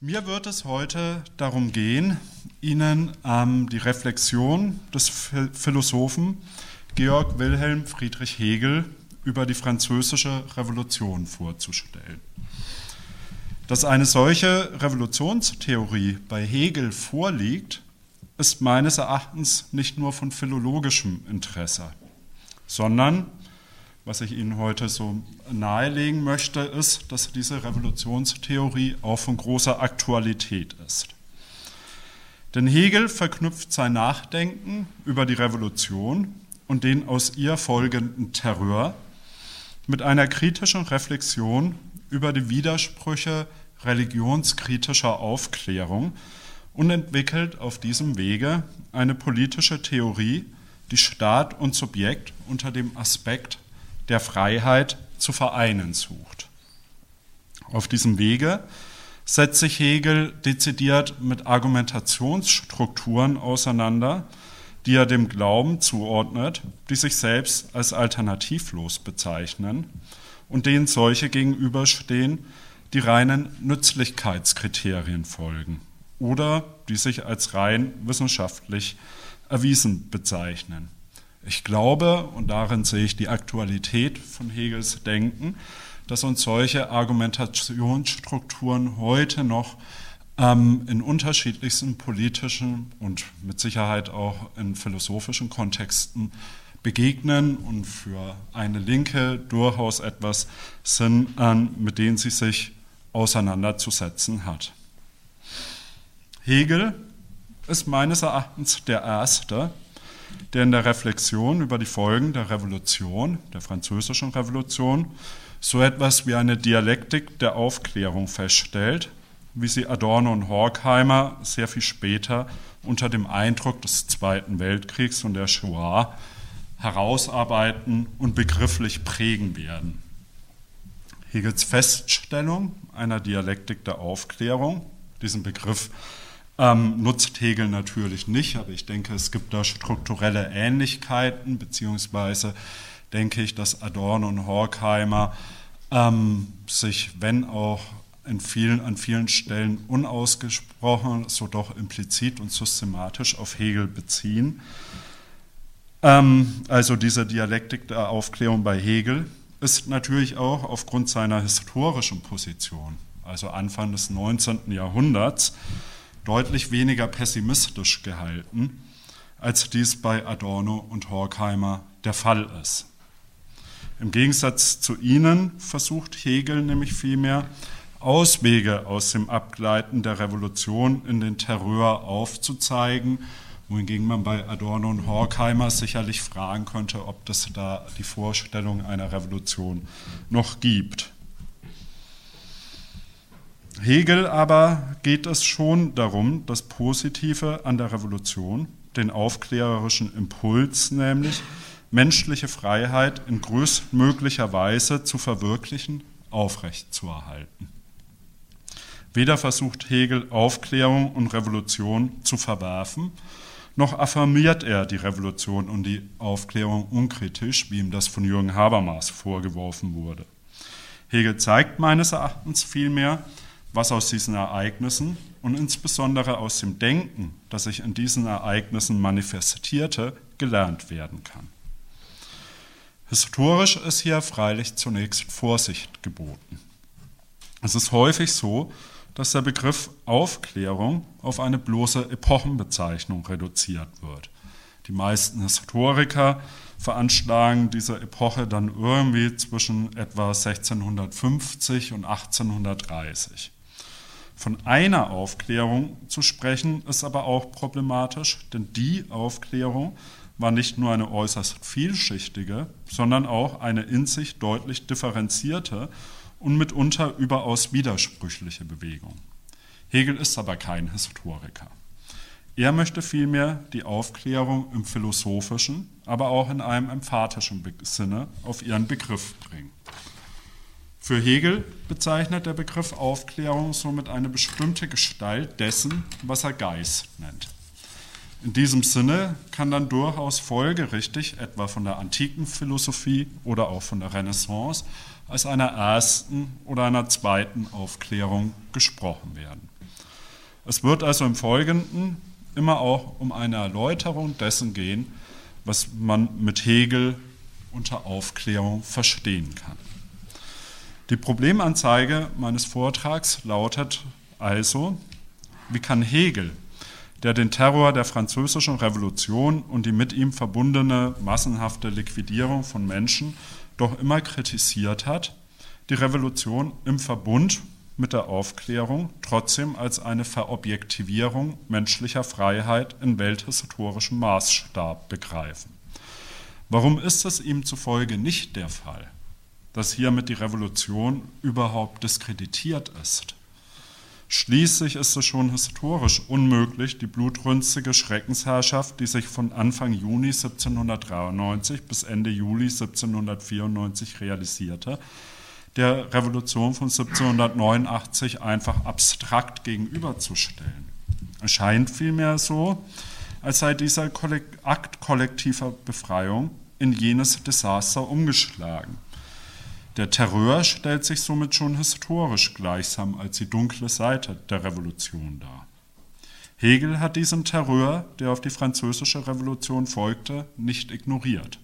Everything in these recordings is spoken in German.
Mir wird es heute darum gehen, Ihnen ähm, die Reflexion des Philosophen Georg Wilhelm Friedrich Hegel über die französische Revolution vorzustellen. Dass eine solche Revolutionstheorie bei Hegel vorliegt, ist meines Erachtens nicht nur von philologischem Interesse, sondern was ich Ihnen heute so nahelegen möchte, ist, dass diese Revolutionstheorie auch von großer Aktualität ist. Denn Hegel verknüpft sein Nachdenken über die Revolution und den aus ihr folgenden Terror mit einer kritischen Reflexion über die Widersprüche religionskritischer Aufklärung und entwickelt auf diesem Wege eine politische Theorie, die Staat und Subjekt unter dem Aspekt der Freiheit zu vereinen sucht. Auf diesem Wege setzt sich Hegel dezidiert mit Argumentationsstrukturen auseinander, die er dem Glauben zuordnet, die sich selbst als alternativlos bezeichnen und denen solche gegenüberstehen, die reinen Nützlichkeitskriterien folgen oder die sich als rein wissenschaftlich erwiesen bezeichnen. Ich glaube, und darin sehe ich die Aktualität von Hegels Denken, dass uns solche Argumentationsstrukturen heute noch ähm, in unterschiedlichsten politischen und mit Sicherheit auch in philosophischen Kontexten begegnen und für eine Linke durchaus etwas sind, ähm, mit denen sie sich auseinanderzusetzen hat. Hegel ist meines Erachtens der Erste, der in der Reflexion über die Folgen der Revolution, der französischen Revolution, so etwas wie eine Dialektik der Aufklärung feststellt, wie sie Adorno und Horkheimer sehr viel später unter dem Eindruck des Zweiten Weltkriegs und der Shoah herausarbeiten und begrifflich prägen werden. Hegels Feststellung einer Dialektik der Aufklärung, diesen Begriff ähm, nutzt Hegel natürlich nicht, aber ich denke, es gibt da strukturelle Ähnlichkeiten, beziehungsweise denke ich, dass Adorno und Horkheimer ähm, sich, wenn auch in vielen, an vielen Stellen unausgesprochen, so doch implizit und systematisch auf Hegel beziehen. Ähm, also diese Dialektik der Aufklärung bei Hegel ist natürlich auch aufgrund seiner historischen Position, also Anfang des 19. Jahrhunderts, deutlich weniger pessimistisch gehalten, als dies bei Adorno und Horkheimer der Fall ist. Im Gegensatz zu ihnen versucht Hegel nämlich vielmehr, Auswege aus dem Abgleiten der Revolution in den Terror aufzuzeigen, wohingegen man bei Adorno und Horkheimer sicherlich fragen könnte, ob es da die Vorstellung einer Revolution noch gibt. Hegel aber geht es schon darum, das Positive an der Revolution, den aufklärerischen Impuls nämlich, menschliche Freiheit in größtmöglicher Weise zu verwirklichen, aufrechtzuerhalten. Weder versucht Hegel Aufklärung und Revolution zu verwerfen, noch affirmiert er die Revolution und die Aufklärung unkritisch, wie ihm das von Jürgen Habermas vorgeworfen wurde. Hegel zeigt meines Erachtens vielmehr, was aus diesen Ereignissen und insbesondere aus dem Denken, das sich in diesen Ereignissen manifestierte, gelernt werden kann. Historisch ist hier freilich zunächst Vorsicht geboten. Es ist häufig so, dass der Begriff Aufklärung auf eine bloße Epochenbezeichnung reduziert wird. Die meisten Historiker veranschlagen diese Epoche dann irgendwie zwischen etwa 1650 und 1830. Von einer Aufklärung zu sprechen, ist aber auch problematisch, denn die Aufklärung war nicht nur eine äußerst vielschichtige, sondern auch eine in sich deutlich differenzierte und mitunter überaus widersprüchliche Bewegung. Hegel ist aber kein Historiker. Er möchte vielmehr die Aufklärung im philosophischen, aber auch in einem emphatischen Sinne auf ihren Begriff bringen. Für Hegel bezeichnet der Begriff Aufklärung somit eine bestimmte Gestalt dessen, was er Geist nennt. In diesem Sinne kann dann durchaus folgerichtig etwa von der antiken Philosophie oder auch von der Renaissance als einer ersten oder einer zweiten Aufklärung gesprochen werden. Es wird also im Folgenden immer auch um eine Erläuterung dessen gehen, was man mit Hegel unter Aufklärung verstehen kann. Die Problemanzeige meines Vortrags lautet also, wie kann Hegel, der den Terror der französischen Revolution und die mit ihm verbundene massenhafte Liquidierung von Menschen doch immer kritisiert hat, die Revolution im Verbund mit der Aufklärung trotzdem als eine Verobjektivierung menschlicher Freiheit in welthistorischem Maßstab begreifen. Warum ist es ihm zufolge nicht der Fall, dass hiermit die Revolution überhaupt diskreditiert ist? Schließlich ist es schon historisch unmöglich, die blutrünstige Schreckensherrschaft, die sich von Anfang Juni 1793 bis Ende Juli 1794 realisierte, der Revolution von 1789 einfach abstrakt gegenüberzustellen. Es scheint vielmehr so, als sei dieser Akt kollektiver Befreiung in jenes Desaster umgeschlagen. Der Terror stellt sich somit schon historisch gleichsam als die dunkle Seite der Revolution dar. Hegel hat diesen Terror, der auf die französische Revolution folgte, nicht ignoriert.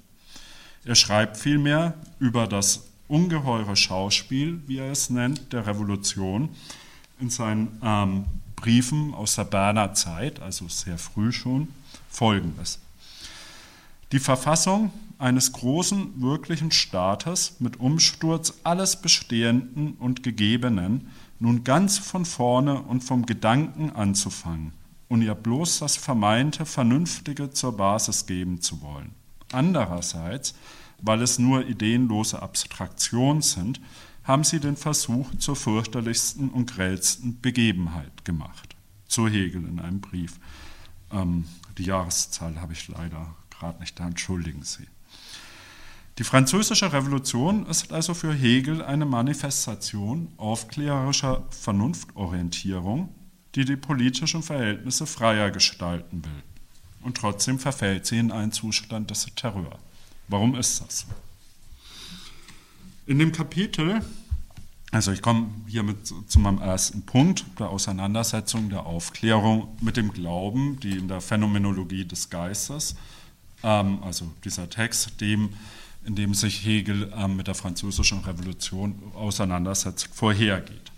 Er schreibt vielmehr über das ungeheure Schauspiel, wie er es nennt, der Revolution in seinen ähm, Briefen aus der Berner Zeit, also sehr früh schon, folgendes. Die Verfassung eines großen wirklichen Staates mit Umsturz alles Bestehenden und Gegebenen nun ganz von vorne und vom Gedanken anzufangen und ihr bloß das vermeinte Vernünftige zur Basis geben zu wollen. Andererseits weil es nur ideenlose Abstraktionen sind, haben sie den Versuch zur fürchterlichsten und grellsten Begebenheit gemacht. Zu Hegel in einem Brief. Ähm, die Jahreszahl habe ich leider gerade nicht da, entschuldigen Sie. Die französische Revolution ist also für Hegel eine Manifestation aufklärerischer Vernunftorientierung, die die politischen Verhältnisse freier gestalten will. Und trotzdem verfällt sie in einen Zustand des Terror. Warum ist das? In dem Kapitel, also ich komme hiermit zu meinem ersten Punkt, der Auseinandersetzung der Aufklärung mit dem Glauben, die in der Phänomenologie des Geistes, ähm, also dieser Text, dem, in dem sich Hegel ähm, mit der französischen Revolution auseinandersetzt, vorhergeht.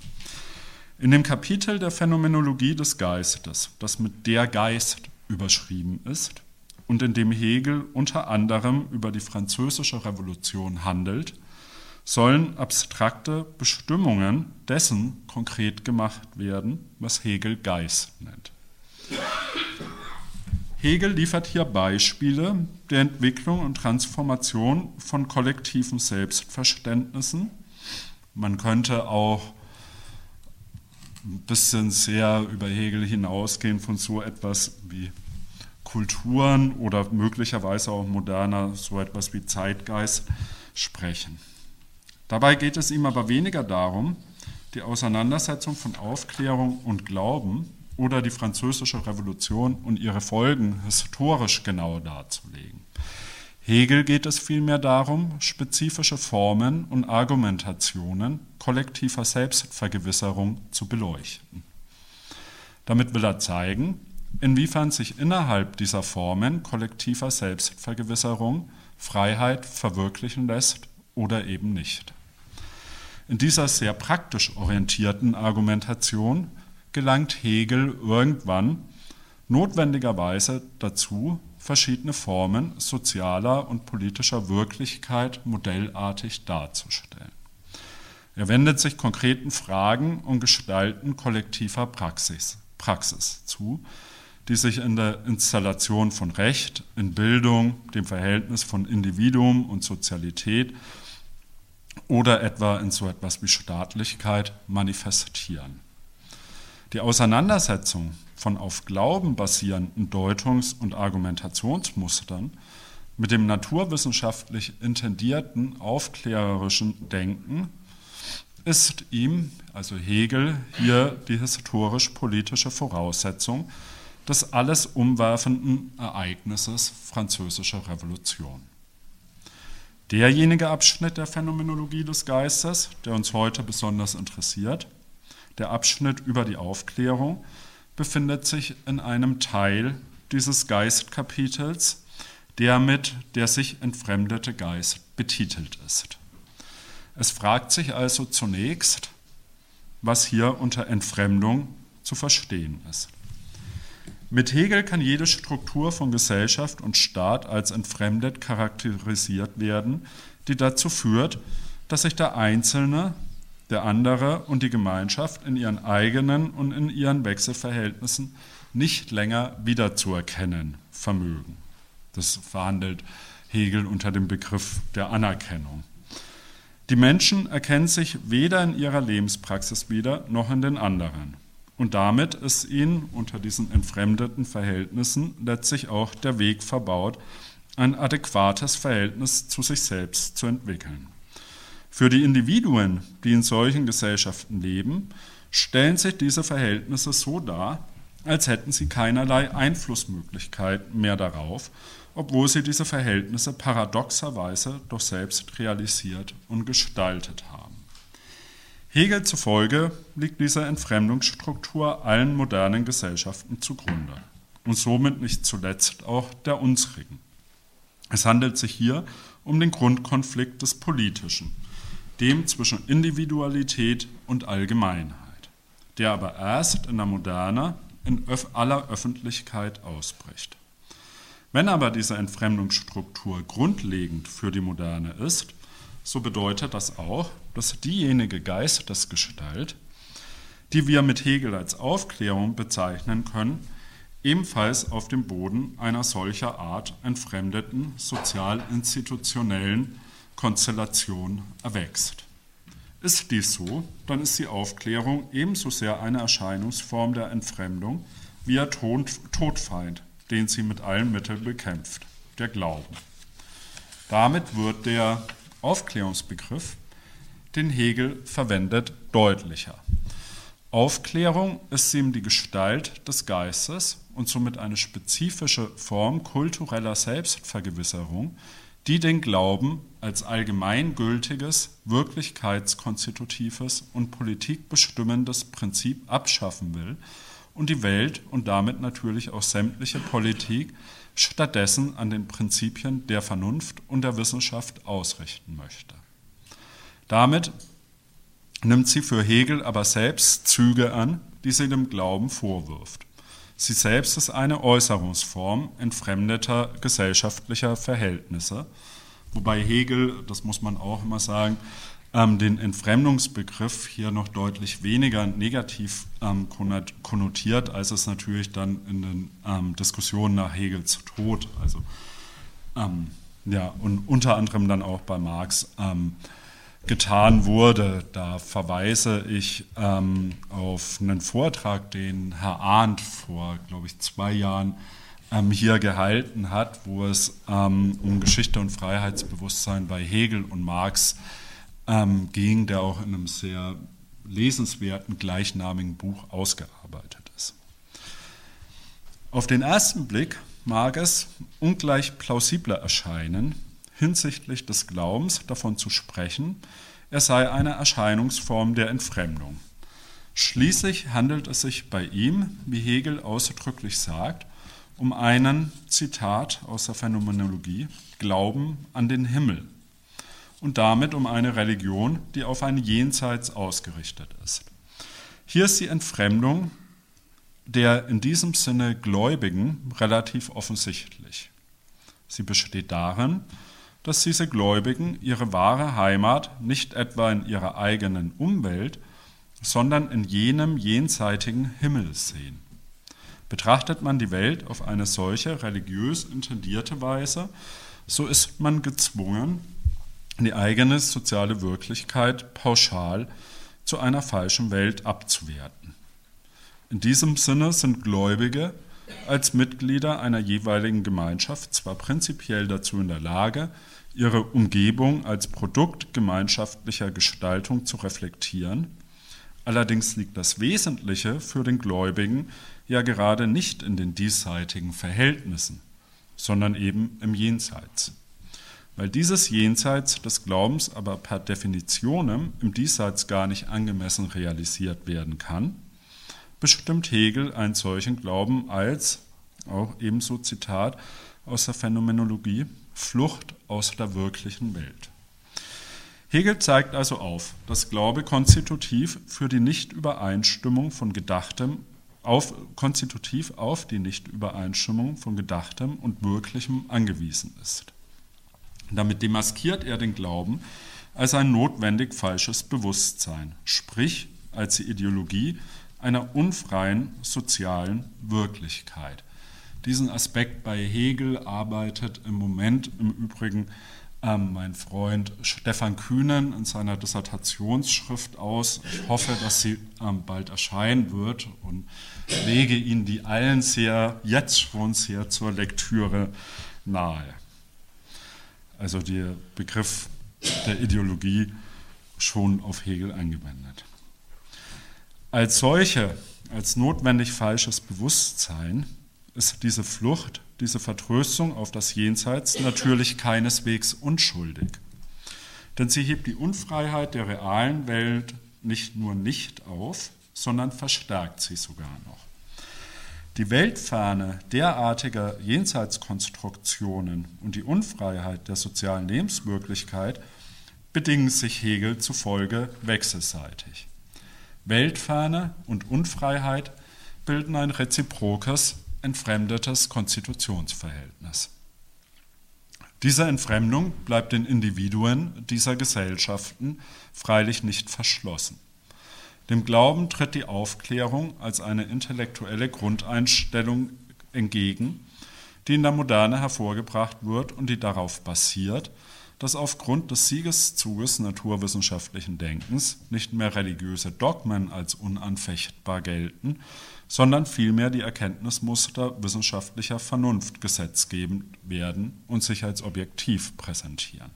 In dem Kapitel der Phänomenologie des Geistes, das mit der Geist überschrieben ist, und in dem Hegel unter anderem über die französische Revolution handelt, sollen abstrakte Bestimmungen dessen konkret gemacht werden, was Hegel Geist nennt. Hegel liefert hier Beispiele der Entwicklung und Transformation von kollektiven Selbstverständnissen. Man könnte auch ein bisschen sehr über Hegel hinausgehen von so etwas wie Kulturen oder möglicherweise auch moderner so etwas wie Zeitgeist sprechen. Dabei geht es ihm aber weniger darum, die Auseinandersetzung von Aufklärung und Glauben oder die französische Revolution und ihre Folgen historisch genau darzulegen. Hegel geht es vielmehr darum, spezifische Formen und Argumentationen kollektiver Selbstvergewisserung zu beleuchten. Damit will er zeigen, inwiefern sich innerhalb dieser Formen kollektiver Selbstvergewisserung Freiheit verwirklichen lässt oder eben nicht. In dieser sehr praktisch orientierten Argumentation gelangt Hegel irgendwann notwendigerweise dazu, verschiedene Formen sozialer und politischer Wirklichkeit modellartig darzustellen. Er wendet sich konkreten Fragen und Gestalten kollektiver Praxis, Praxis zu, die sich in der Installation von Recht, in Bildung, dem Verhältnis von Individuum und Sozialität oder etwa in so etwas wie Staatlichkeit manifestieren. Die Auseinandersetzung von auf Glauben basierenden Deutungs- und Argumentationsmustern mit dem naturwissenschaftlich intendierten aufklärerischen Denken ist ihm, also Hegel, hier die historisch-politische Voraussetzung des alles umwerfenden Ereignisses Französische Revolution. Derjenige Abschnitt der Phänomenologie des Geistes, der uns heute besonders interessiert, der Abschnitt über die Aufklärung, befindet sich in einem Teil dieses Geistkapitels, der mit der sich entfremdete Geist betitelt ist. Es fragt sich also zunächst, was hier unter Entfremdung zu verstehen ist. Mit Hegel kann jede Struktur von Gesellschaft und Staat als entfremdet charakterisiert werden, die dazu führt, dass sich der Einzelne, der andere und die Gemeinschaft in ihren eigenen und in ihren Wechselverhältnissen nicht länger wiederzuerkennen vermögen. Das verhandelt Hegel unter dem Begriff der Anerkennung. Die Menschen erkennen sich weder in ihrer Lebenspraxis wieder noch in den anderen. Und damit ist ihnen unter diesen entfremdeten Verhältnissen letztlich auch der Weg verbaut, ein adäquates Verhältnis zu sich selbst zu entwickeln. Für die Individuen, die in solchen Gesellschaften leben, stellen sich diese Verhältnisse so dar, als hätten sie keinerlei Einflussmöglichkeit mehr darauf, obwohl sie diese Verhältnisse paradoxerweise doch selbst realisiert und gestaltet haben. Hegel zufolge liegt diese Entfremdungsstruktur allen modernen Gesellschaften zugrunde und somit nicht zuletzt auch der unsrigen. Es handelt sich hier um den Grundkonflikt des Politischen, dem zwischen Individualität und Allgemeinheit, der aber erst in der Moderne in aller Öffentlichkeit ausbricht. Wenn aber diese Entfremdungsstruktur grundlegend für die Moderne ist, so bedeutet das auch, dass diejenige Geistesgestalt, die wir mit Hegel als Aufklärung bezeichnen können, ebenfalls auf dem Boden einer solcher Art entfremdeten sozial-institutionellen Konstellation erwächst. Ist dies so, dann ist die Aufklärung ebenso sehr eine Erscheinungsform der Entfremdung wie der Todfeind, den sie mit allen Mitteln bekämpft, der Glauben. Damit wird der Aufklärungsbegriff, den Hegel verwendet, deutlicher. Aufklärung ist ihm die Gestalt des Geistes und somit eine spezifische Form kultureller Selbstvergewisserung, die den Glauben als allgemeingültiges, wirklichkeitskonstitutives und politikbestimmendes Prinzip abschaffen will und die Welt und damit natürlich auch sämtliche Politik stattdessen an den Prinzipien der Vernunft und der Wissenschaft ausrichten möchte. Damit nimmt sie für Hegel aber selbst Züge an, die sie dem Glauben vorwirft. Sie selbst ist eine Äußerungsform entfremdeter gesellschaftlicher Verhältnisse, wobei Hegel, das muss man auch immer sagen, ähm, den Entfremdungsbegriff hier noch deutlich weniger negativ ähm, konnotiert, als es natürlich dann in den ähm, Diskussionen nach Hegels Tod, also ja, und unter anderem dann auch bei Marx getan wurde. Da verweise ich ähm, auf einen Vortrag, den Herr Arndt vor, glaube ich, zwei Jahren hier gehalten hat, wo es um Geschichte und Freiheitsbewusstsein bei Hegel und Marx ähm, ging, der auch in einem sehr lesenswerten gleichnamigen Buch ausgearbeitet ist. Auf den ersten Blick mag es ungleich plausibler erscheinen, hinsichtlich des Glaubens davon zu sprechen, er sei eine Erscheinungsform der Entfremdung. Schließlich handelt es sich bei ihm, wie Hegel ausdrücklich sagt, um einen, Zitat aus der Phänomenologie, Glauben an den Himmel, und damit um eine Religion, die auf ein Jenseits ausgerichtet ist. Hier ist die Entfremdung der in diesem Sinne Gläubigen relativ offensichtlich. Sie besteht darin, dass diese Gläubigen ihre wahre Heimat nicht etwa in ihrer eigenen Umwelt, sondern in jenem jenseitigen Himmel sehen. Betrachtet man die Welt auf eine solche religiös intendierte Weise, so ist man gezwungen, die eigene soziale Wirklichkeit pauschal zu einer falschen Welt abzuwerten. In diesem Sinne sind Gläubige als Mitglieder einer jeweiligen Gemeinschaft zwar prinzipiell dazu in der Lage, ihre Umgebung als Produkt gemeinschaftlicher Gestaltung zu reflektieren, allerdings liegt das Wesentliche für den Gläubigen ja gerade nicht in den diesseitigen Verhältnissen, sondern eben im Jenseits. Weil dieses Jenseits des Glaubens aber per Definition im Diesseits gar nicht angemessen realisiert werden kann, bestimmt Hegel einen solchen Glauben als, auch ebenso Zitat aus der Phänomenologie, Flucht aus der wirklichen Welt. Hegel zeigt also auf, dass Glaube konstitutiv für die Nichtübereinstimmung von Gedachtem auf, konstitutiv auf die Nichtübereinstimmung von Gedachtem und Wirklichem angewiesen ist. Damit demaskiert er den Glauben als ein notwendig falsches Bewusstsein, sprich als die Ideologie einer unfreien sozialen Wirklichkeit. Diesen Aspekt bei Hegel arbeitet im Moment im Übrigen ähm, mein Freund Stefan Kühnen in seiner Dissertationsschrift aus. Ich hoffe, dass sie ähm, bald erscheinen wird und lege Ihnen die allen sehr, jetzt schon sehr zur Lektüre nahe. Also der Begriff der Ideologie schon auf Hegel angewendet. Als solche, als notwendig falsches Bewusstsein ist diese Flucht, diese Vertröstung auf das Jenseits natürlich keineswegs unschuldig. Denn sie hebt die Unfreiheit der realen Welt nicht nur nicht auf, sondern verstärkt sie sogar noch. Die Weltferne derartiger Jenseitskonstruktionen und die Unfreiheit der sozialen Lebenswirklichkeit bedingen sich Hegel zufolge wechselseitig. Weltferne und Unfreiheit bilden ein reziprokes, entfremdetes Konstitutionsverhältnis. Diese Entfremdung bleibt den Individuen dieser Gesellschaften freilich nicht verschlossen. Dem Glauben tritt die Aufklärung als eine intellektuelle Grundeinstellung entgegen, die in der Moderne hervorgebracht wird und die darauf basiert, dass aufgrund des Siegeszuges naturwissenschaftlichen Denkens nicht mehr religiöse Dogmen als unanfechtbar gelten, sondern vielmehr die Erkenntnismuster wissenschaftlicher Vernunft gesetzgebend werden und sich als objektiv präsentieren.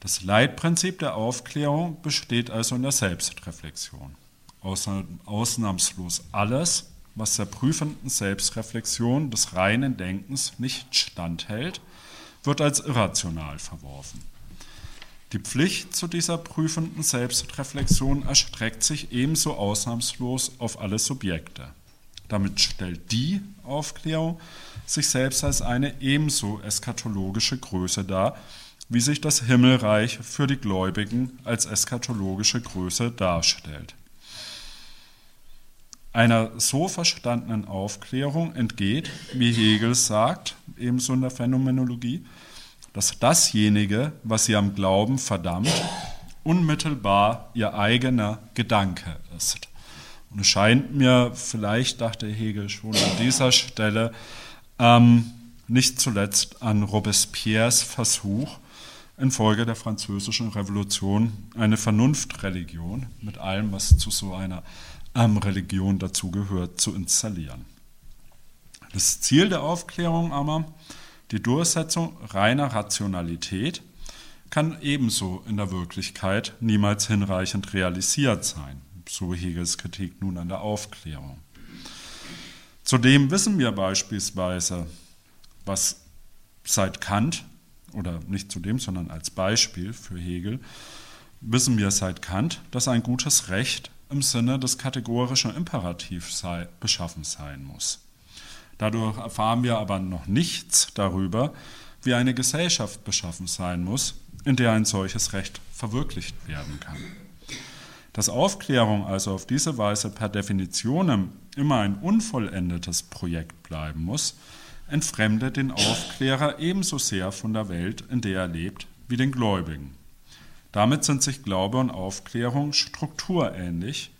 Das Leitprinzip der Aufklärung besteht also in der Selbstreflexion. Ausnahmslos alles, was der prüfenden Selbstreflexion des reinen Denkens nicht standhält, wird als irrational verworfen. Die Pflicht zu dieser prüfenden Selbstreflexion erstreckt sich ebenso ausnahmslos auf alle Subjekte. Damit stellt die Aufklärung sich selbst als eine ebenso eschatologische Größe dar, wie sich das Himmelreich für die Gläubigen als eschatologische Größe darstellt. Einer so verstandenen Aufklärung entgeht, wie Hegel sagt, ebenso in der Phänomenologie, dass dasjenige, was sie am Glauben verdammt, unmittelbar ihr eigener Gedanke ist. Und es scheint mir, vielleicht dachte Hegel schon an dieser Stelle, ähm, nicht zuletzt an Robespierres Versuch, infolge der französischen Revolution eine Vernunftreligion mit allem, was zu so einer ähm, Religion dazugehört, zu installieren. Das Ziel der Aufklärung aber die Durchsetzung reiner Rationalität kann ebenso in der Wirklichkeit niemals hinreichend realisiert sein, so Hegels Kritik nun an der Aufklärung. Zudem wissen wir beispielsweise, was seit Kant, oder nicht zudem, sondern als Beispiel für Hegel, wissen wir seit Kant, dass ein gutes Recht im Sinne des kategorischen Imperativs sei, beschaffen sein muss. Dadurch erfahren wir aber noch nichts darüber, wie eine Gesellschaft beschaffen sein muss, in der ein solches Recht verwirklicht werden kann. Dass Aufklärung also auf diese Weise per Definition immer ein unvollendetes Projekt bleiben muss, entfremdet den Aufklärer ebenso sehr von der Welt, in der er lebt, wie den Gläubigen. Damit sind sich Glaube und Aufklärung strukturähnlich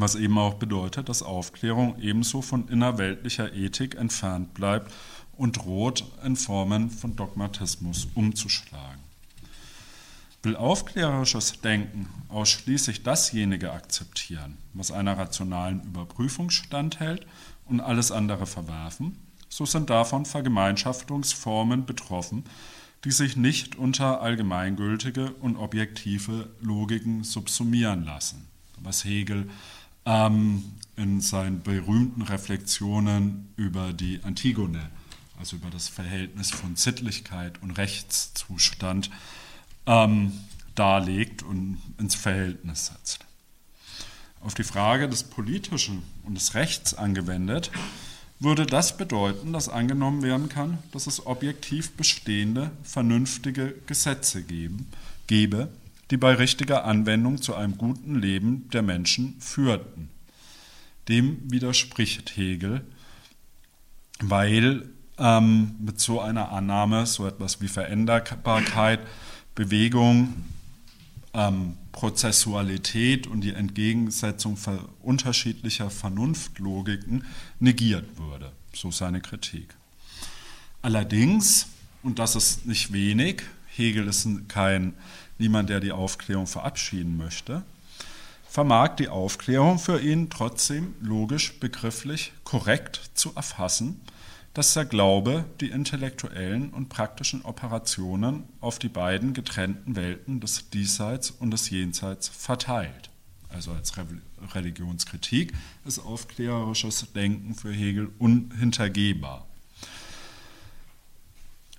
was eben auch bedeutet, dass Aufklärung ebenso von innerweltlicher Ethik entfernt bleibt und droht, in Formen von Dogmatismus umzuschlagen. Will aufklärerisches Denken ausschließlich dasjenige akzeptieren, was einer rationalen Überprüfung standhält und alles andere verwerfen, so sind davon Vergemeinschaftungsformen betroffen, die sich nicht unter allgemeingültige und objektive Logiken subsumieren lassen, was Hegel ähm, in seinen berühmten Reflexionen über die Antigone, also über das Verhältnis von Sittlichkeit und Rechtszustand, ähm, darlegt und ins Verhältnis setzt. Auf die Frage des Politischen und des Rechts angewendet, würde das bedeuten, dass angenommen werden kann, dass es objektiv bestehende, vernünftige Gesetze geben, gebe, die bei richtiger Anwendung zu einem guten Leben der Menschen führten. Dem widerspricht Hegel, weil ähm, mit so einer Annahme so etwas wie Veränderbarkeit, Bewegung, ähm, Prozessualität und die Entgegensetzung unterschiedlicher Vernunftlogiken negiert würde. So seine Kritik. Allerdings, und das ist nicht wenig, Hegel ist kein niemand, der die Aufklärung verabschieden möchte, vermag die Aufklärung für ihn trotzdem logisch, begrifflich, korrekt zu erfassen dass der Glaube die intellektuellen und praktischen Operationen auf die beiden getrennten Welten des Diesseits und des Jenseits verteilt. Also als Religionskritik ist aufklärerisches Denken für Hegel unhintergehbar.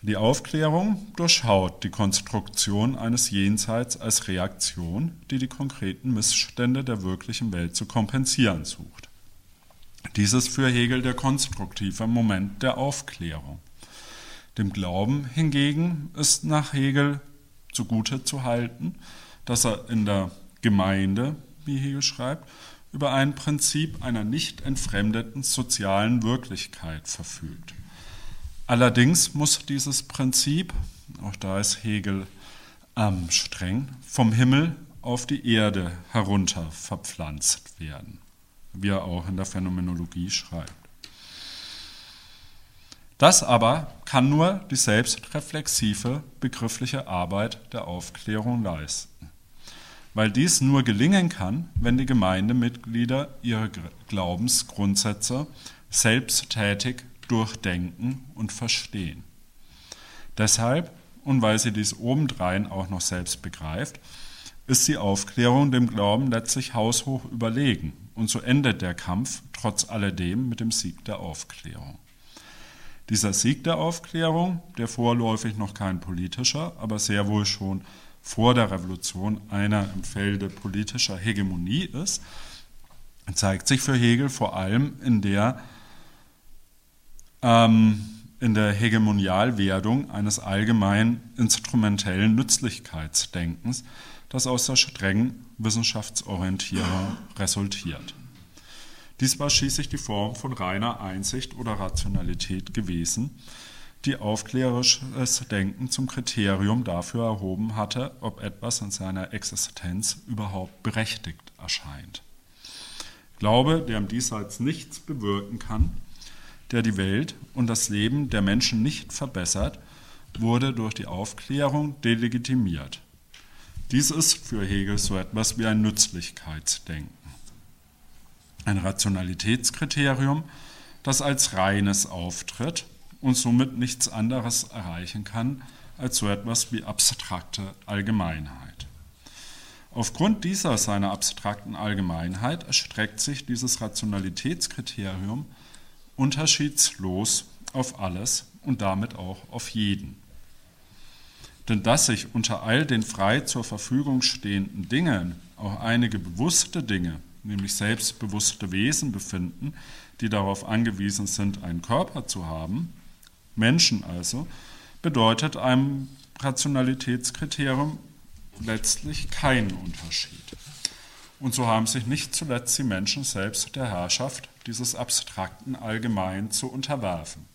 Die Aufklärung durchschaut die Konstruktion eines Jenseits als Reaktion, die die konkreten Missstände der wirklichen Welt zu kompensieren sucht. Dies ist für Hegel der konstruktive Moment der Aufklärung. Dem Glauben hingegen ist nach Hegel zugute zu halten, dass er in der Gemeinde, wie Hegel schreibt, über ein Prinzip einer nicht entfremdeten sozialen Wirklichkeit verfügt. Allerdings muss dieses Prinzip, auch da ist Hegel ähm, streng, vom Himmel auf die Erde herunter verpflanzt werden wie er auch in der Phänomenologie schreibt. Das aber kann nur die selbstreflexive begriffliche Arbeit der Aufklärung leisten, weil dies nur gelingen kann, wenn die Gemeindemitglieder ihre Glaubensgrundsätze selbsttätig durchdenken und verstehen. Deshalb, und weil sie dies obendrein auch noch selbst begreift, ist die Aufklärung dem Glauben letztlich haushoch überlegen und so endet der Kampf trotz alledem mit dem Sieg der Aufklärung. Dieser Sieg der Aufklärung, der vorläufig noch kein politischer, aber sehr wohl schon vor der Revolution einer im Felde politischer Hegemonie ist, zeigt sich für Hegel vor allem in der, ähm, in der Hegemonialwerdung eines allgemein instrumentellen Nützlichkeitsdenkens, das aus der strengen Wissenschaftsorientierung resultiert. Dies war schließlich die Form von reiner Einsicht oder Rationalität gewesen, die aufklärerisches Denken zum Kriterium dafür erhoben hatte, ob etwas in seiner Existenz überhaupt berechtigt erscheint. Glaube, der im Diesseits nichts bewirken kann, der die Welt und das Leben der Menschen nicht verbessert, wurde durch die Aufklärung delegitimiert. Dies ist für Hegel so etwas wie ein Nützlichkeitsdenken. Ein Rationalitätskriterium, das als reines auftritt und somit nichts anderes erreichen kann als so etwas wie abstrakte Allgemeinheit. Aufgrund dieser seiner abstrakten Allgemeinheit erstreckt sich dieses Rationalitätskriterium unterschiedslos auf alles und damit auch auf jeden. Denn dass sich unter all den frei zur Verfügung stehenden Dingen auch einige bewusste Dinge, nämlich selbstbewusste Wesen befinden, die darauf angewiesen sind, einen Körper zu haben, Menschen also, bedeutet einem Rationalitätskriterium letztlich keinen Unterschied. Und so haben sich nicht zuletzt die Menschen selbst der Herrschaft dieses abstrakten Allgemein zu unterwerfen.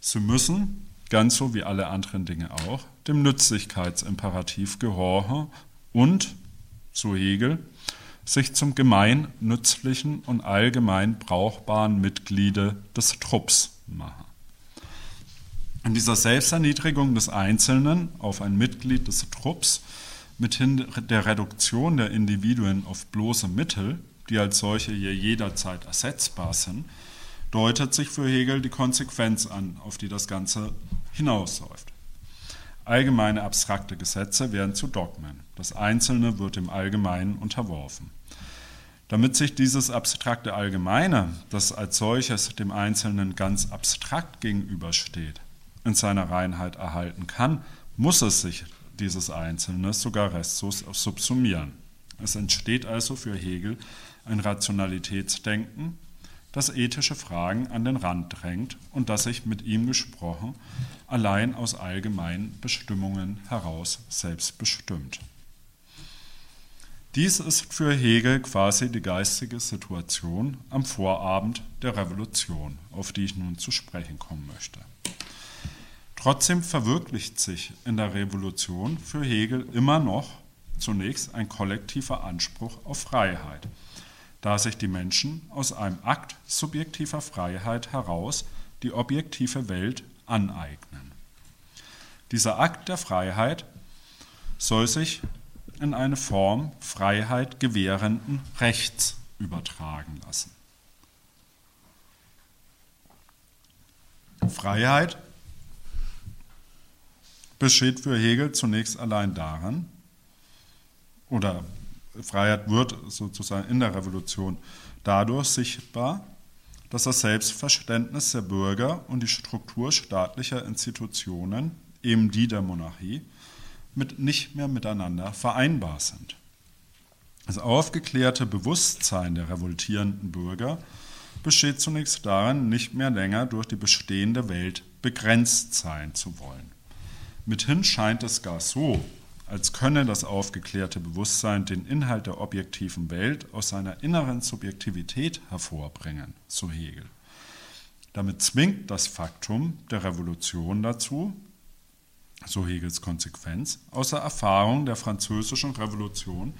Sie müssen, ganz so wie alle anderen Dinge auch, dem Nützlichkeitsimperativ gehorchen und, so Hegel, sich zum gemeinnützlichen und allgemein brauchbaren Mitgliede des Trupps machen. In dieser Selbsterniedrigung des Einzelnen auf ein Mitglied des Trupps mithin der Reduktion der Individuen auf bloße Mittel, die als solche je jederzeit ersetzbar sind, deutet sich für Hegel die Konsequenz an, auf die das Ganze hinausläuft. Allgemeine abstrakte Gesetze werden zu Dogmen. Das Einzelne wird dem Allgemeinen unterworfen. Damit sich dieses abstrakte Allgemeine, das als solches dem Einzelnen ganz abstrakt gegenübersteht, in seiner Reinheit erhalten kann, muss es sich dieses Einzelne sogar restlos subsumieren. Es entsteht also für Hegel ein Rationalitätsdenken, das ethische Fragen an den Rand drängt und das sich mit ihm gesprochen allein aus allgemeinen Bestimmungen heraus selbst bestimmt. Dies ist für Hegel quasi die geistige Situation am Vorabend der Revolution, auf die ich nun zu sprechen kommen möchte. Trotzdem verwirklicht sich in der Revolution für Hegel immer noch zunächst ein kollektiver Anspruch auf Freiheit, da sich die Menschen aus einem Akt subjektiver Freiheit heraus die objektive Welt aneignen. Dieser Akt der Freiheit soll sich in eine Form Freiheit gewährenden Rechts übertragen lassen. Freiheit besteht für Hegel zunächst allein darin, oder Freiheit wird sozusagen in der Revolution dadurch sichtbar, dass das Selbstverständnis der Bürger und die Struktur staatlicher Institutionen, eben die der Monarchie, mit nicht mehr miteinander vereinbar sind. Das aufgeklärte Bewusstsein der revoltierenden Bürger besteht zunächst darin, nicht mehr länger durch die bestehende Welt begrenzt sein zu wollen. Mithin scheint es gar so, als könne das aufgeklärte Bewusstsein den Inhalt der objektiven Welt aus seiner inneren Subjektivität hervorbringen, so Hegel. Damit zwingt das Faktum der Revolution dazu, so Hegels Konsequenz, aus der Erfahrung der französischen Revolution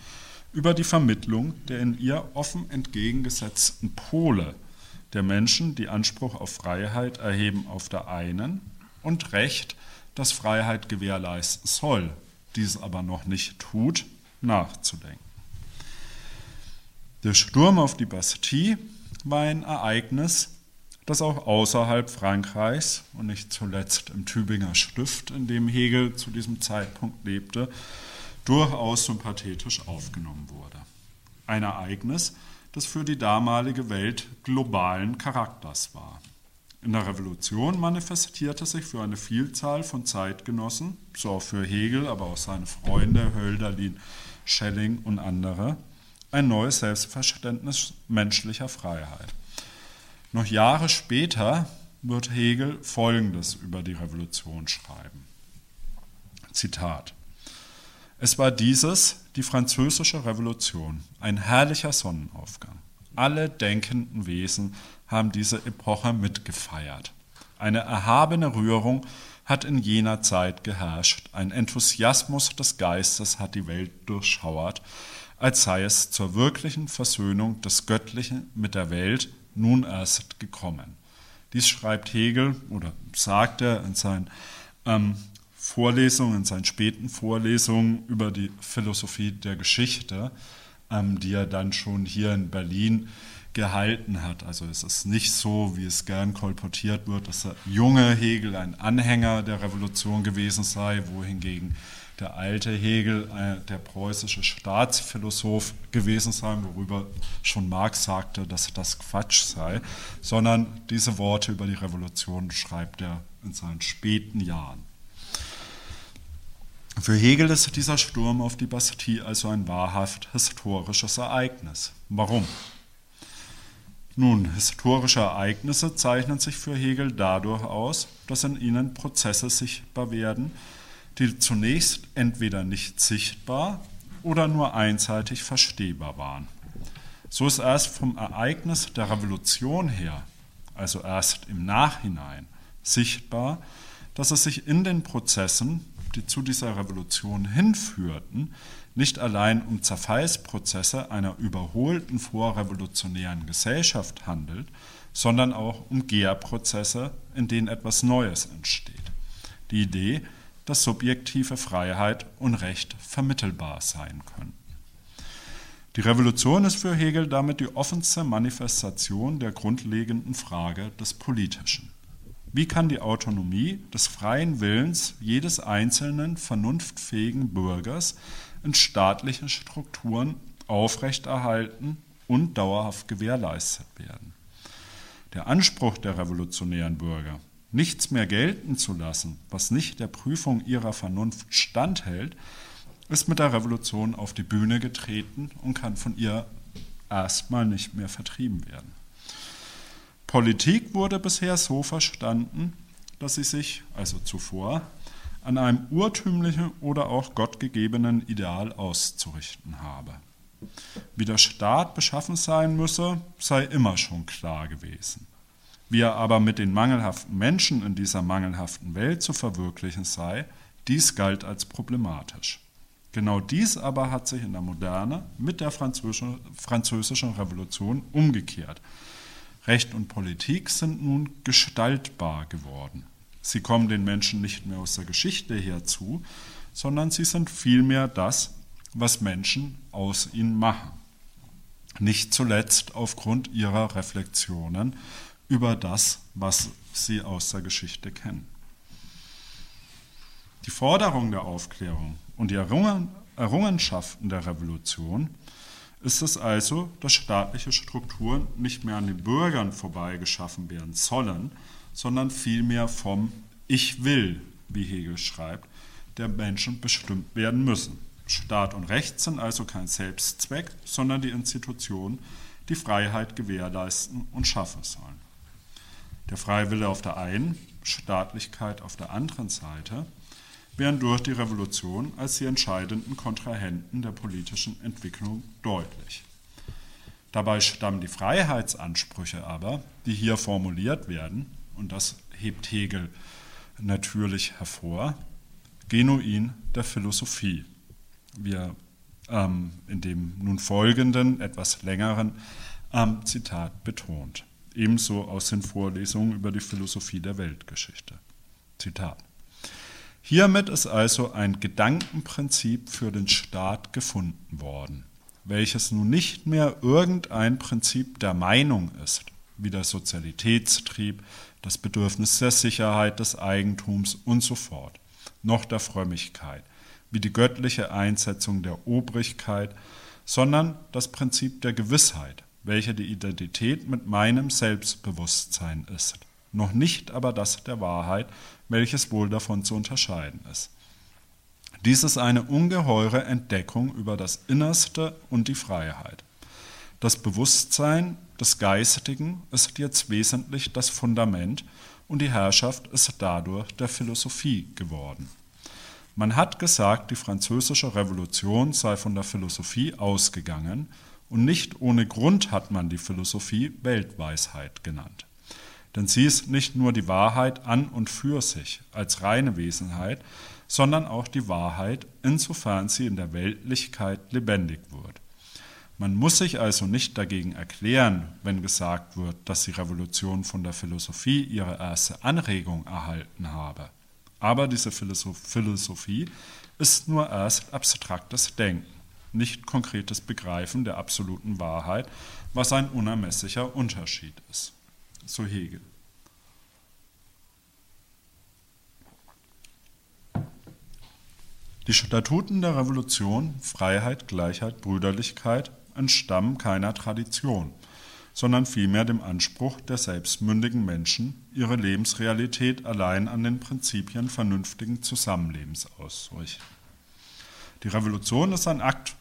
über die Vermittlung der in ihr offen entgegengesetzten Pole der Menschen, die Anspruch auf Freiheit erheben auf der einen und Recht, das Freiheit gewährleisten soll, dies aber noch nicht tut, nachzudenken. Der Sturm auf die Bastille war ein Ereignis, das auch außerhalb Frankreichs und nicht zuletzt im Tübinger Stift, in dem Hegel zu diesem Zeitpunkt lebte, durchaus sympathetisch aufgenommen wurde. Ein Ereignis, das für die damalige Welt globalen Charakters war. In der Revolution manifestierte sich für eine Vielzahl von Zeitgenossen, so auch für Hegel, aber auch seine Freunde Hölderlin, Schelling und andere, ein neues Selbstverständnis menschlicher Freiheit. Noch Jahre später wird Hegel Folgendes über die Revolution schreiben. Zitat. Es war dieses, die französische Revolution, ein herrlicher Sonnenaufgang. Alle denkenden Wesen haben diese Epoche mitgefeiert. Eine erhabene Rührung hat in jener Zeit geherrscht, ein Enthusiasmus des Geistes hat die Welt durchschauert, als sei es zur wirklichen Versöhnung des Göttlichen mit der Welt nun erst gekommen. Dies schreibt Hegel oder sagt er in seinen ähm, Vorlesungen, in seinen späten Vorlesungen über die Philosophie der Geschichte, ähm, die er dann schon hier in Berlin gehalten hat. Also es ist nicht so, wie es gern kolportiert wird, dass der junge Hegel ein Anhänger der Revolution gewesen sei, wohingegen der alte Hegel, äh, der preußische Staatsphilosoph gewesen sein, worüber schon Marx sagte, dass das Quatsch sei, sondern diese Worte über die Revolution schreibt er in seinen späten Jahren. Für Hegel ist dieser Sturm auf die Bastille also ein wahrhaft historisches Ereignis. Warum? Nun, historische Ereignisse zeichnen sich für Hegel dadurch aus, dass in ihnen Prozesse sichtbar werden, die zunächst entweder nicht sichtbar oder nur einseitig verstehbar waren. So ist erst vom Ereignis der Revolution her, also erst im Nachhinein, sichtbar, dass es sich in den Prozessen, die zu dieser Revolution hinführten, nicht allein um Zerfallsprozesse einer überholten vorrevolutionären Gesellschaft handelt, sondern auch um Gärprozesse, in denen etwas Neues entsteht. Die Idee, dass subjektive Freiheit und Recht vermittelbar sein können. Die Revolution ist für Hegel damit die offenste Manifestation der grundlegenden Frage des Politischen. Wie kann die Autonomie des freien Willens jedes einzelnen vernunftfähigen Bürgers in staatlichen Strukturen aufrechterhalten und dauerhaft gewährleistet werden? Der Anspruch der revolutionären Bürger, nichts mehr gelten zu lassen, was nicht der Prüfung ihrer Vernunft standhält, ist mit der Revolution auf die Bühne getreten und kann von ihr erstmal nicht mehr vertrieben werden. Politik wurde bisher so verstanden, dass sie sich, also zuvor, an einem urtümlichen oder auch gottgegebenen Ideal auszurichten habe. Wie der Staat beschaffen sein müsse, sei immer schon klar gewesen. Wie er aber mit den mangelhaften Menschen in dieser mangelhaften Welt zu verwirklichen sei, dies galt als problematisch. Genau dies aber hat sich in der Moderne mit der französischen Revolution umgekehrt. Recht und Politik sind nun gestaltbar geworden. Sie kommen den Menschen nicht mehr aus der Geschichte herzu, sondern sie sind vielmehr das, was Menschen aus ihnen machen. Nicht zuletzt aufgrund ihrer Reflexionen über das, was sie aus der Geschichte kennen. Die Forderung der Aufklärung und die Errungenschaften der Revolution ist es also, dass staatliche Strukturen nicht mehr an den Bürgern vorbei geschaffen werden sollen, sondern vielmehr vom Ich will, wie Hegel schreibt, der Menschen bestimmt werden müssen. Staat und Recht sind also kein Selbstzweck, sondern die Institutionen, die Freiheit gewährleisten und schaffen sollen. Der freie Wille auf der einen, Staatlichkeit auf der anderen Seite werden durch die Revolution als die entscheidenden Kontrahenten der politischen Entwicklung deutlich. Dabei stammen die Freiheitsansprüche aber, die hier formuliert werden, und das hebt Hegel natürlich hervor, genuin der Philosophie. Wir ähm, in dem nun folgenden, etwas längeren ähm, Zitat betont. Ebenso aus den Vorlesungen über die Philosophie der Weltgeschichte. Zitat. Hiermit ist also ein Gedankenprinzip für den Staat gefunden worden, welches nun nicht mehr irgendein Prinzip der Meinung ist, wie der Sozialitätstrieb, das Bedürfnis der Sicherheit, des Eigentums und so fort, noch der Frömmigkeit, wie die göttliche Einsetzung der Obrigkeit, sondern das Prinzip der Gewissheit, welche die Identität mit meinem Selbstbewusstsein ist, noch nicht aber das der Wahrheit, welches wohl davon zu unterscheiden ist. Dies ist eine ungeheure Entdeckung über das Innerste und die Freiheit. Das Bewusstsein des Geistigen ist jetzt wesentlich das Fundament und die Herrschaft ist dadurch der Philosophie geworden. Man hat gesagt, die französische Revolution sei von der Philosophie ausgegangen und nicht ohne Grund hat man die Philosophie Weltweisheit genannt. Denn sie ist nicht nur die Wahrheit an und für sich als reine Wesenheit, sondern auch die Wahrheit, insofern sie in der Weltlichkeit lebendig wird. Man muss sich also nicht dagegen erklären, wenn gesagt wird, dass die Revolution von der Philosophie ihre erste Anregung erhalten habe. Aber diese Philosophie ist nur erst abstraktes Denken, nicht konkretes Begreifen der absoluten Wahrheit, was ein unermesslicher Unterschied ist so Hegel. Die Statuten der Revolution, Freiheit, Gleichheit, Brüderlichkeit, entstammen keiner Tradition, sondern vielmehr dem Anspruch der selbstmündigen Menschen, ihre Lebensrealität allein an den Prinzipien vernünftigen Zusammenlebens auszurichten. Die Revolution ist ein Akt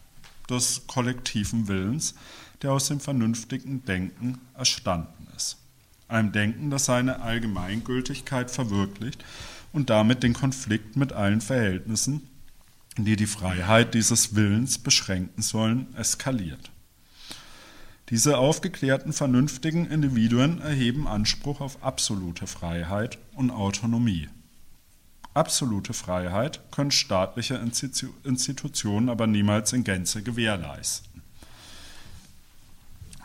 des kollektiven Willens, der aus dem vernünftigen Denken erstanden einem Denken, das seine Allgemeingültigkeit verwirklicht und damit den Konflikt mit allen Verhältnissen, die die Freiheit dieses Willens beschränken sollen, eskaliert. Diese aufgeklärten, vernünftigen Individuen erheben Anspruch auf absolute Freiheit und Autonomie. Absolute Freiheit können staatliche Institutionen aber niemals in Gänze gewährleisten.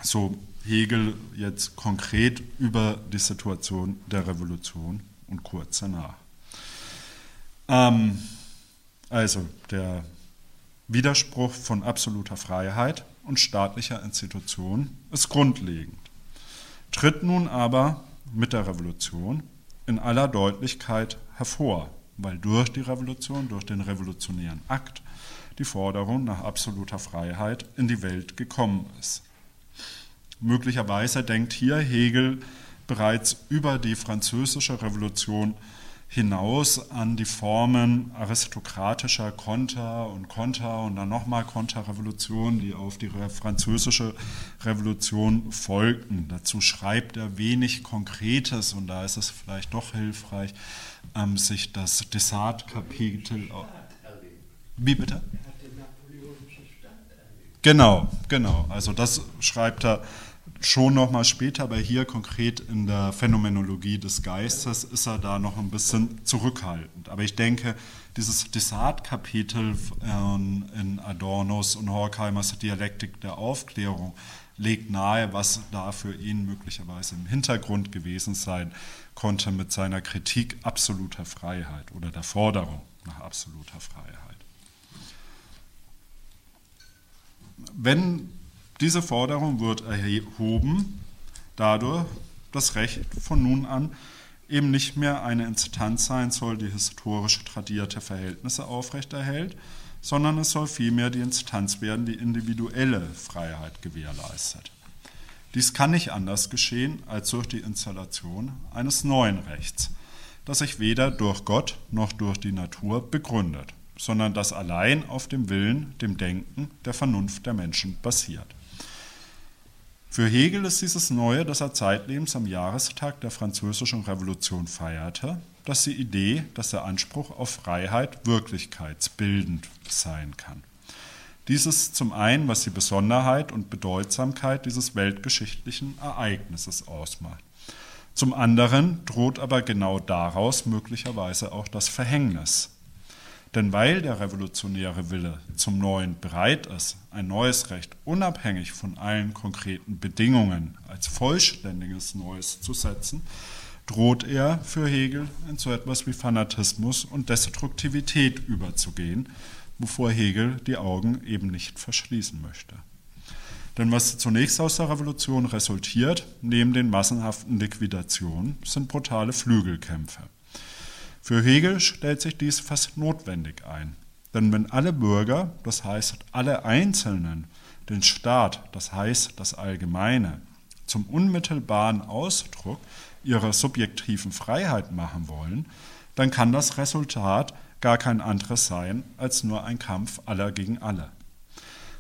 So Hegel jetzt konkret über die Situation der Revolution und kurz danach. Ähm, also der Widerspruch von absoluter Freiheit und staatlicher Institution ist grundlegend, tritt nun aber mit der Revolution in aller Deutlichkeit hervor, weil durch die Revolution, durch den revolutionären Akt, die Forderung nach absoluter Freiheit in die Welt gekommen ist. Möglicherweise denkt hier Hegel bereits über die französische Revolution hinaus an die Formen aristokratischer Konter und Konter und dann nochmal Konterrevolution, die auf die französische Revolution folgten. Dazu schreibt er wenig Konkretes und da ist es vielleicht doch hilfreich, ähm, sich das Desart-Kapitel. Wie bitte? Genau, genau. Also das schreibt er schon nochmal später, aber hier konkret in der Phänomenologie des Geistes ist er da noch ein bisschen zurückhaltend. Aber ich denke, dieses Desart-Kapitel in Adornos und Horkheimers Dialektik der Aufklärung legt nahe, was da für ihn möglicherweise im Hintergrund gewesen sein konnte mit seiner Kritik absoluter Freiheit oder der Forderung nach absoluter Freiheit. Wenn diese Forderung wird erhoben dadurch, dass Recht von nun an eben nicht mehr eine Instanz sein soll, die historisch tradierte Verhältnisse aufrechterhält, sondern es soll vielmehr die Instanz werden, die individuelle Freiheit gewährleistet. Dies kann nicht anders geschehen als durch die Installation eines neuen Rechts, das sich weder durch Gott noch durch die Natur begründet, sondern das allein auf dem Willen, dem Denken, der Vernunft der Menschen basiert. Für Hegel ist dieses Neue, das er zeitlebens am Jahrestag der Französischen Revolution feierte, dass die Idee, dass der Anspruch auf Freiheit wirklichkeitsbildend sein kann. Dies ist zum einen, was die Besonderheit und Bedeutsamkeit dieses weltgeschichtlichen Ereignisses ausmacht. Zum anderen droht aber genau daraus möglicherweise auch das Verhängnis, denn weil der revolutionäre Wille zum Neuen bereit ist, ein neues Recht unabhängig von allen konkreten Bedingungen als vollständiges Neues zu setzen, droht er für Hegel in so etwas wie Fanatismus und Destruktivität überzugehen, wovor Hegel die Augen eben nicht verschließen möchte. Denn was zunächst aus der Revolution resultiert, neben den massenhaften Liquidationen, sind brutale Flügelkämpfe. Für Hegel stellt sich dies fast notwendig ein. Denn wenn alle Bürger, das heißt alle Einzelnen, den Staat, das heißt das Allgemeine, zum unmittelbaren Ausdruck ihrer subjektiven Freiheit machen wollen, dann kann das Resultat gar kein anderes sein als nur ein Kampf aller gegen alle.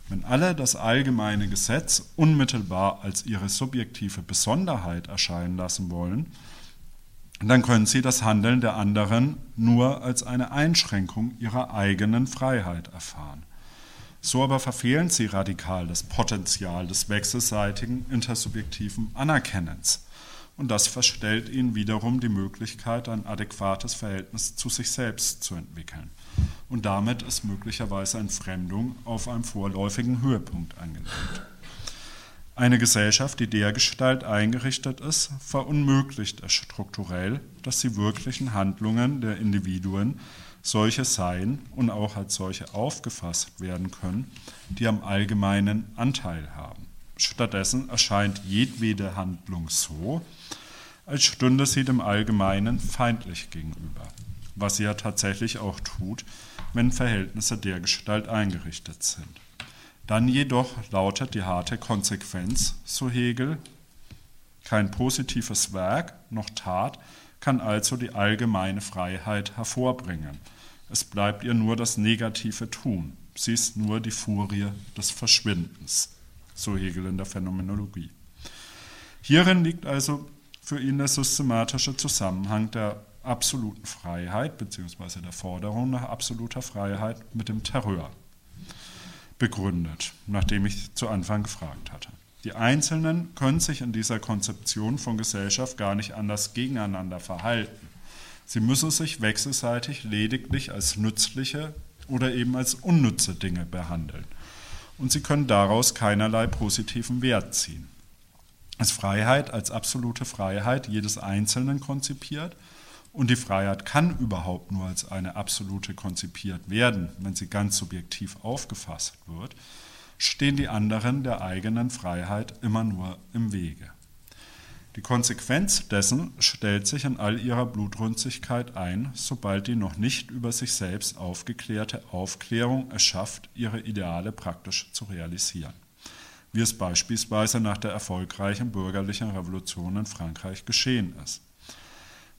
Wenn alle das allgemeine Gesetz unmittelbar als ihre subjektive Besonderheit erscheinen lassen wollen, dann können sie das Handeln der anderen nur als eine Einschränkung ihrer eigenen Freiheit erfahren. So aber verfehlen sie radikal das Potenzial des wechselseitigen intersubjektiven Anerkennens. Und das verstellt ihnen wiederum die Möglichkeit, ein adäquates Verhältnis zu sich selbst zu entwickeln. Und damit ist möglicherweise Entfremdung auf einem vorläufigen Höhepunkt angelangt. Eine Gesellschaft, die dergestalt eingerichtet ist, verunmöglicht es strukturell, dass die wirklichen Handlungen der Individuen solche seien und auch als solche aufgefasst werden können, die am allgemeinen Anteil haben. Stattdessen erscheint jedwede Handlung so, als stünde sie dem Allgemeinen feindlich gegenüber, was sie ja tatsächlich auch tut, wenn Verhältnisse dergestalt eingerichtet sind. Dann jedoch lautet die harte Konsequenz, so Hegel, kein positives Werk noch Tat kann also die allgemeine Freiheit hervorbringen. Es bleibt ihr nur das negative Tun. Sie ist nur die Furie des Verschwindens, so Hegel in der Phänomenologie. Hierin liegt also für ihn der systematische Zusammenhang der absoluten Freiheit bzw. der Forderung nach absoluter Freiheit mit dem Terror begründet, nachdem ich zu Anfang gefragt hatte. Die Einzelnen können sich in dieser Konzeption von Gesellschaft gar nicht anders gegeneinander verhalten. Sie müssen sich wechselseitig lediglich als nützliche oder eben als unnütze Dinge behandeln. Und sie können daraus keinerlei positiven Wert ziehen. Als Freiheit, als absolute Freiheit jedes Einzelnen konzipiert und die Freiheit kann überhaupt nur als eine absolute konzipiert werden, wenn sie ganz subjektiv aufgefasst wird, stehen die anderen der eigenen Freiheit immer nur im Wege. Die Konsequenz dessen stellt sich in all ihrer Blutrünstigkeit ein, sobald die noch nicht über sich selbst aufgeklärte Aufklärung es schafft, ihre Ideale praktisch zu realisieren, wie es beispielsweise nach der erfolgreichen bürgerlichen Revolution in Frankreich geschehen ist.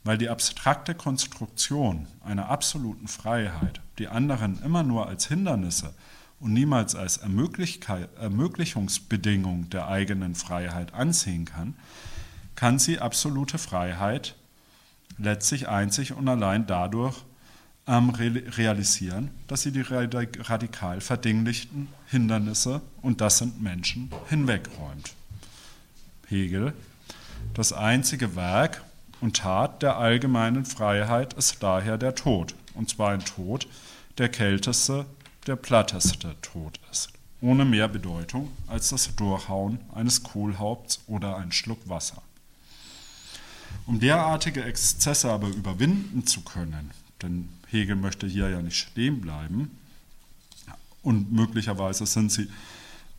Weil die abstrakte Konstruktion einer absoluten Freiheit die anderen immer nur als Hindernisse und niemals als Ermöglichungsbedingung der eigenen Freiheit ansehen kann, kann sie absolute Freiheit letztlich einzig und allein dadurch ähm, realisieren, dass sie die radikal verdinglichten Hindernisse, und das sind Menschen, hinwegräumt. Hegel, das einzige Werk und Tat der allgemeinen Freiheit ist daher der Tod, und zwar ein Tod, der kälteste, der platteste Tod ist, ohne mehr Bedeutung als das Durchhauen eines Kohlhaupts oder ein Schluck Wasser. Um derartige Exzesse aber überwinden zu können, denn Hegel möchte hier ja nicht stehen bleiben, und möglicherweise sind sie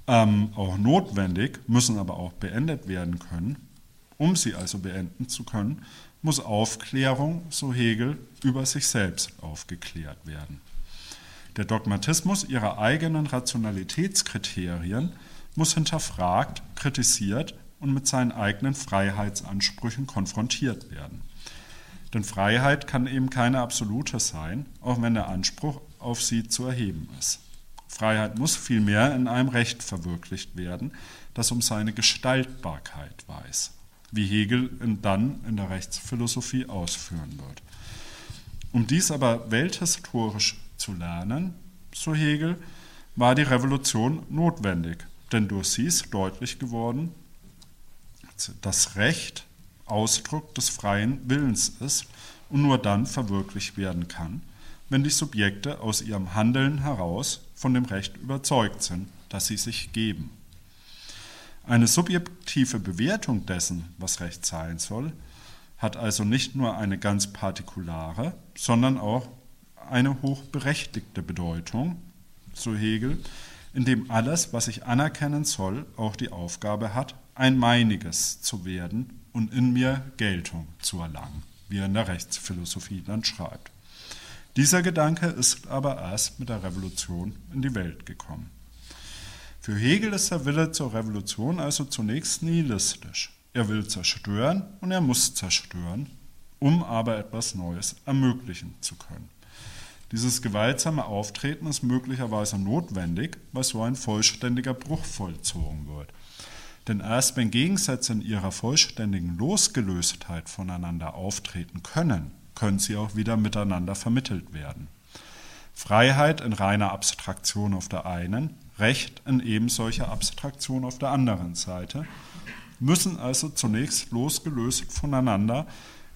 ähm, auch notwendig, müssen aber auch beendet werden können. Um sie also beenden zu können, muss Aufklärung, so Hegel, über sich selbst aufgeklärt werden. Der Dogmatismus ihrer eigenen Rationalitätskriterien muss hinterfragt, kritisiert und mit seinen eigenen Freiheitsansprüchen konfrontiert werden. Denn Freiheit kann eben keine absolute sein, auch wenn der Anspruch auf sie zu erheben ist. Freiheit muss vielmehr in einem Recht verwirklicht werden, das um seine Gestaltbarkeit weiß, wie Hegel dann in der Rechtsphilosophie ausführen wird. Um dies aber welthistorisch zu lernen, so Hegel, war die Revolution notwendig, denn durch sie ist deutlich geworden, dass Recht Ausdruck des freien Willens ist und nur dann verwirklicht werden kann, wenn die Subjekte aus ihrem Handeln heraus von dem Recht überzeugt sind, dass sie sich geben. Eine subjektive Bewertung dessen, was Recht sein soll, hat also nicht nur eine ganz partikulare, sondern auch eine hochberechtigte Bedeutung, so Hegel, in dem alles, was ich anerkennen soll, auch die Aufgabe hat, ein meiniges zu werden und in mir Geltung zu erlangen, wie er in der Rechtsphilosophie dann schreibt. Dieser Gedanke ist aber erst mit der Revolution in die Welt gekommen. Für Hegel ist der Wille zur Revolution also zunächst nihilistisch. Er will zerstören und er muss zerstören, um aber etwas Neues ermöglichen zu können. Dieses gewaltsame Auftreten ist möglicherweise notwendig, weil so ein vollständiger Bruch vollzogen wird. Denn erst wenn Gegensätze in ihrer vollständigen Losgelöstheit voneinander auftreten können, können sie auch wieder miteinander vermittelt werden. Freiheit in reiner Abstraktion auf der einen, Recht in ebensolcher Abstraktion auf der anderen Seite, müssen also zunächst losgelöst voneinander,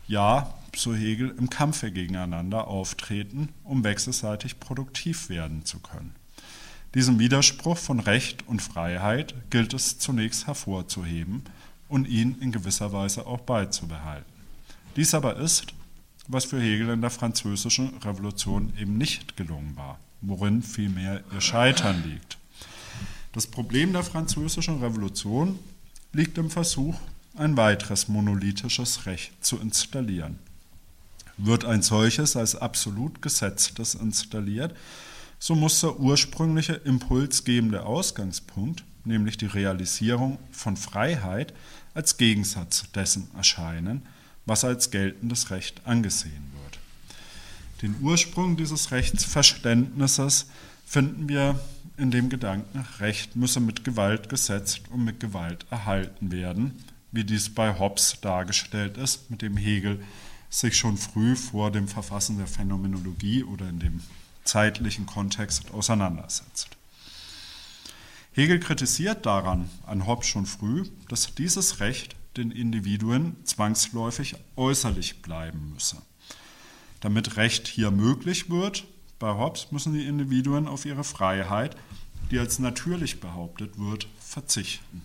ja so Hegel, im Kampfe gegeneinander auftreten, um wechselseitig produktiv werden zu können. Diesen Widerspruch von Recht und Freiheit gilt es zunächst hervorzuheben und ihn in gewisser Weise auch beizubehalten. Dies aber ist, was für Hegel in der französischen Revolution eben nicht gelungen war, worin vielmehr ihr Scheitern liegt. Das Problem der französischen Revolution liegt im Versuch, ein weiteres monolithisches Recht zu installieren. Wird ein solches als absolut gesetztes installiert, so muss der ursprüngliche impulsgebende Ausgangspunkt, nämlich die Realisierung von Freiheit, als Gegensatz dessen erscheinen, was als geltendes Recht angesehen wird. Den Ursprung dieses Rechtsverständnisses finden wir in dem Gedanken, Recht müsse mit Gewalt gesetzt und mit Gewalt erhalten werden, wie dies bei Hobbes dargestellt ist, mit dem Hegel sich schon früh vor dem Verfassen der Phänomenologie oder in dem zeitlichen Kontext auseinandersetzt. Hegel kritisiert daran an Hobbes schon früh, dass dieses Recht den Individuen zwangsläufig äußerlich bleiben müsse. Damit Recht hier möglich wird, bei Hobbes müssen die Individuen auf ihre Freiheit, die als natürlich behauptet wird, verzichten.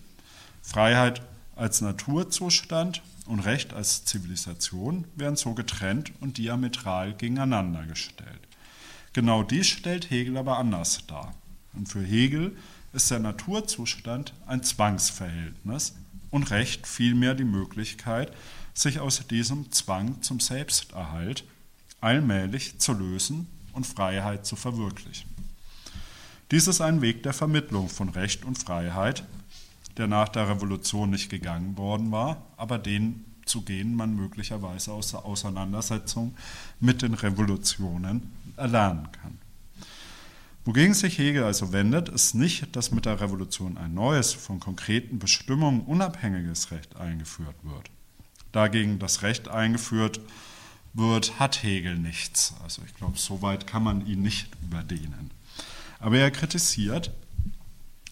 Freiheit als Naturzustand und Recht als Zivilisation werden so getrennt und diametral gegeneinander gestellt. Genau dies stellt Hegel aber anders dar. Und für Hegel ist der Naturzustand ein Zwangsverhältnis und Recht vielmehr die Möglichkeit, sich aus diesem Zwang zum Selbsterhalt allmählich zu lösen und Freiheit zu verwirklichen. Dies ist ein Weg der Vermittlung von Recht und Freiheit, der nach der Revolution nicht gegangen worden war, aber den abzugehen, man möglicherweise aus der Auseinandersetzung mit den Revolutionen erlernen kann. Wogegen sich Hegel also wendet, ist nicht, dass mit der Revolution ein neues, von konkreten Bestimmungen unabhängiges Recht eingeführt wird. Dagegen das Recht eingeführt wird, hat Hegel nichts. Also ich glaube, so weit kann man ihn nicht überdehnen. Aber er kritisiert,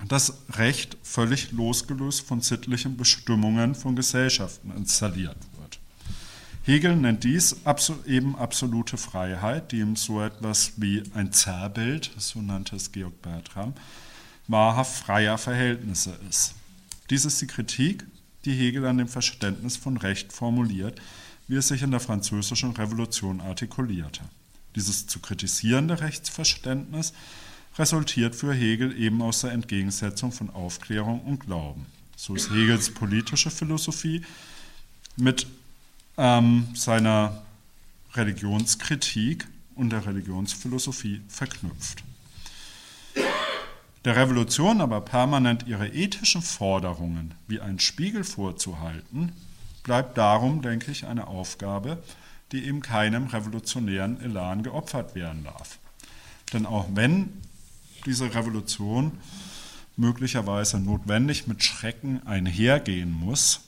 dass Recht völlig losgelöst von sittlichen Bestimmungen von Gesellschaften installiert wird. Hegel nennt dies eben absolute Freiheit, die ihm so etwas wie ein Zerrbild, so nannte es Georg Bertram, wahrhaft freier Verhältnisse ist. Dies ist die Kritik, die Hegel an dem Verständnis von Recht formuliert, wie es sich in der französischen Revolution artikulierte. Dieses zu kritisierende Rechtsverständnis resultiert für Hegel eben aus der Entgegensetzung von Aufklärung und Glauben. So ist Hegels politische Philosophie mit ähm, seiner Religionskritik und der Religionsphilosophie verknüpft. Der Revolution aber permanent ihre ethischen Forderungen wie ein Spiegel vorzuhalten, bleibt darum, denke ich, eine Aufgabe, die eben keinem revolutionären Elan geopfert werden darf. Denn auch wenn diese Revolution möglicherweise notwendig mit Schrecken einhergehen muss,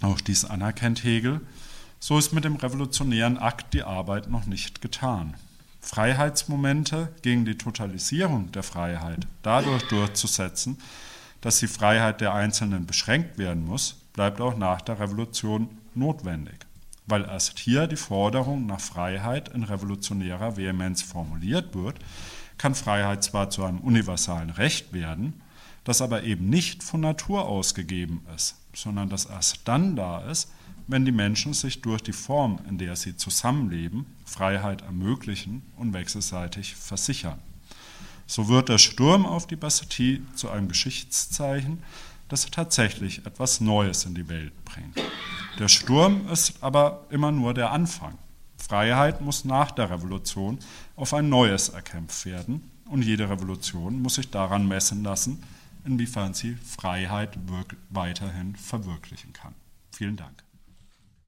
auch dies anerkennt Hegel, so ist mit dem revolutionären Akt die Arbeit noch nicht getan. Freiheitsmomente gegen die Totalisierung der Freiheit dadurch durchzusetzen, dass die Freiheit der Einzelnen beschränkt werden muss, bleibt auch nach der Revolution notwendig, weil erst hier die Forderung nach Freiheit in revolutionärer Vehemenz formuliert wird, kann Freiheit zwar zu einem universalen Recht werden, das aber eben nicht von Natur aus gegeben ist, sondern das erst dann da ist, wenn die Menschen sich durch die Form, in der sie zusammenleben, Freiheit ermöglichen und wechselseitig versichern. So wird der Sturm auf die Bastille zu einem Geschichtszeichen, das tatsächlich etwas Neues in die Welt bringt. Der Sturm ist aber immer nur der Anfang. Freiheit muss nach der Revolution auf ein neues erkämpft werden und jede Revolution muss sich daran messen lassen, inwiefern sie Freiheit weiterhin verwirklichen kann. Vielen Dank.